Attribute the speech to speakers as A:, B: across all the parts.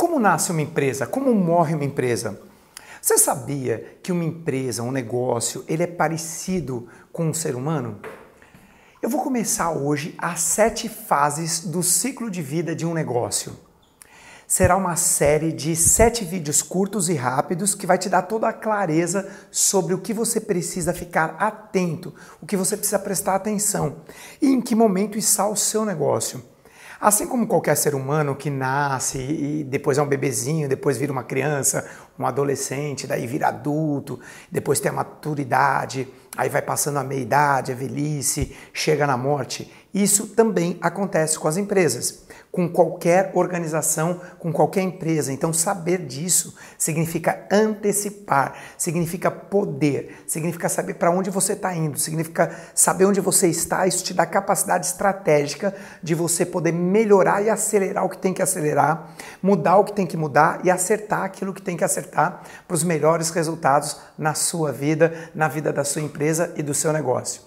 A: Como nasce uma empresa? Como morre uma empresa? Você sabia que uma empresa, um negócio, ele é parecido com um ser humano? Eu vou começar hoje as sete fases do ciclo de vida de um negócio. Será uma série de sete vídeos curtos e rápidos que vai te dar toda a clareza sobre o que você precisa ficar atento, o que você precisa prestar atenção e em que momento está o seu negócio. Assim como qualquer ser humano que nasce e depois é um bebezinho, depois vira uma criança, um adolescente, daí vira adulto, depois tem a maturidade, aí vai passando a meia-idade, a velhice, chega na morte. Isso também acontece com as empresas com qualquer organização, com qualquer empresa. Então, saber disso significa antecipar, significa poder, significa saber para onde você está indo, significa saber onde você está. Isso te dá capacidade estratégica de você poder melhorar e acelerar o que tem que acelerar, mudar o que tem que mudar e acertar aquilo que tem que acertar para os melhores resultados na sua vida, na vida da sua empresa e do seu negócio.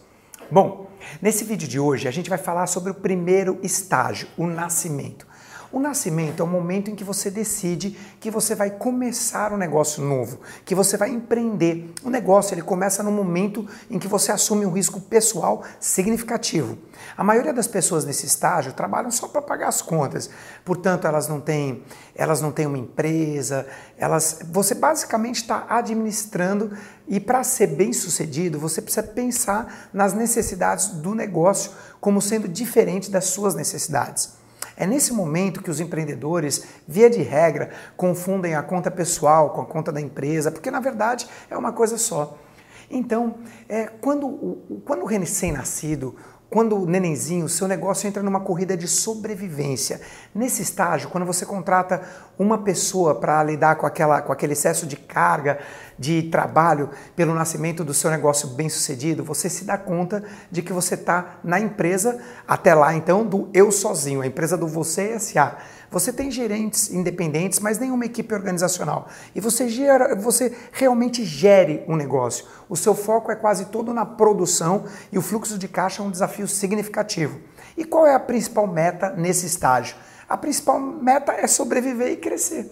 A: Bom, nesse vídeo de hoje a gente vai falar sobre o primeiro estágio, o nascimento. O nascimento é o momento em que você decide que você vai começar um negócio novo, que você vai empreender. O negócio ele começa no momento em que você assume um risco pessoal significativo. A maioria das pessoas nesse estágio trabalham só para pagar as contas. Portanto, elas não têm, elas não têm uma empresa, elas, você basicamente está administrando e para ser bem sucedido, você precisa pensar nas necessidades do negócio como sendo diferente das suas necessidades. É nesse momento que os empreendedores, via de regra, confundem a conta pessoal com a conta da empresa, porque na verdade é uma coisa só. Então, é, quando, quando o recém-nascido quando o nenenzinho, seu negócio entra numa corrida de sobrevivência. Nesse estágio, quando você contrata uma pessoa para lidar com, aquela, com aquele excesso de carga, de trabalho pelo nascimento do seu negócio bem sucedido, você se dá conta de que você está na empresa, até lá então, do eu sozinho, a empresa do você SA. Você tem gerentes independentes, mas nenhuma equipe organizacional. E você, gera, você realmente gere um negócio. O seu foco é quase todo na produção e o fluxo de caixa é um desafio significativo. E qual é a principal meta nesse estágio? A principal meta é sobreviver e crescer.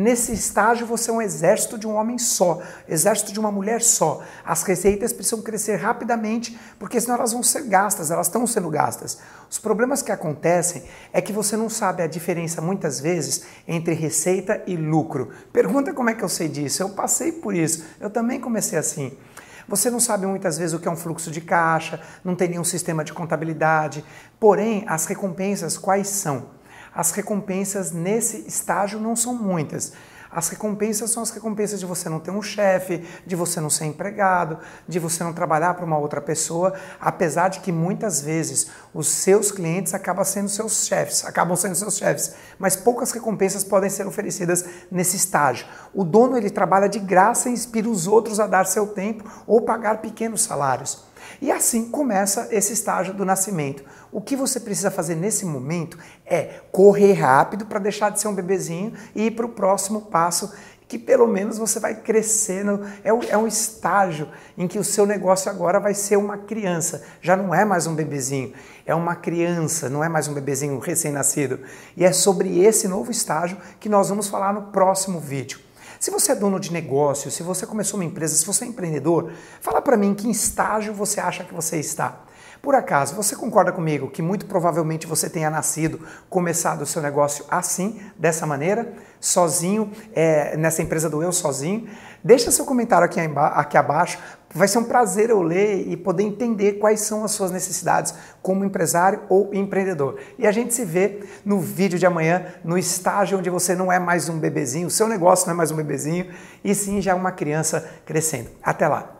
A: Nesse estágio, você é um exército de um homem só, exército de uma mulher só. As receitas precisam crescer rapidamente, porque senão elas vão ser gastas, elas estão sendo gastas. Os problemas que acontecem é que você não sabe a diferença, muitas vezes, entre receita e lucro. Pergunta como é que eu sei disso. Eu passei por isso, eu também comecei assim. Você não sabe muitas vezes o que é um fluxo de caixa, não tem nenhum sistema de contabilidade. Porém, as recompensas quais são? As recompensas nesse estágio não são muitas. As recompensas são as recompensas de você não ter um chefe, de você não ser empregado, de você não trabalhar para uma outra pessoa, apesar de que muitas vezes os seus clientes acabam sendo seus chefes, acabam sendo seus chefes, mas poucas recompensas podem ser oferecidas nesse estágio. O dono ele trabalha de graça e inspira os outros a dar seu tempo ou pagar pequenos salários. E assim começa esse estágio do nascimento. O que você precisa fazer nesse momento é correr rápido para deixar de ser um bebezinho e ir para o próximo passo que pelo menos você vai crescendo. É, é um estágio em que o seu negócio agora vai ser uma criança, já não é mais um bebezinho, é uma criança, não é mais um bebezinho recém-nascido. E é sobre esse novo estágio que nós vamos falar no próximo vídeo. Se você é dono de negócio, se você começou uma empresa, se você é empreendedor, fala para mim que estágio você acha que você está. Por acaso, você concorda comigo que muito provavelmente você tenha nascido, começado o seu negócio assim, dessa maneira, sozinho, é, nessa empresa do eu sozinho? Deixa seu comentário aqui, aqui abaixo. Vai ser um prazer eu ler e poder entender quais são as suas necessidades como empresário ou empreendedor. E a gente se vê no vídeo de amanhã, no estágio onde você não é mais um bebezinho, o seu negócio não é mais um bebezinho, e sim já uma criança crescendo. Até lá!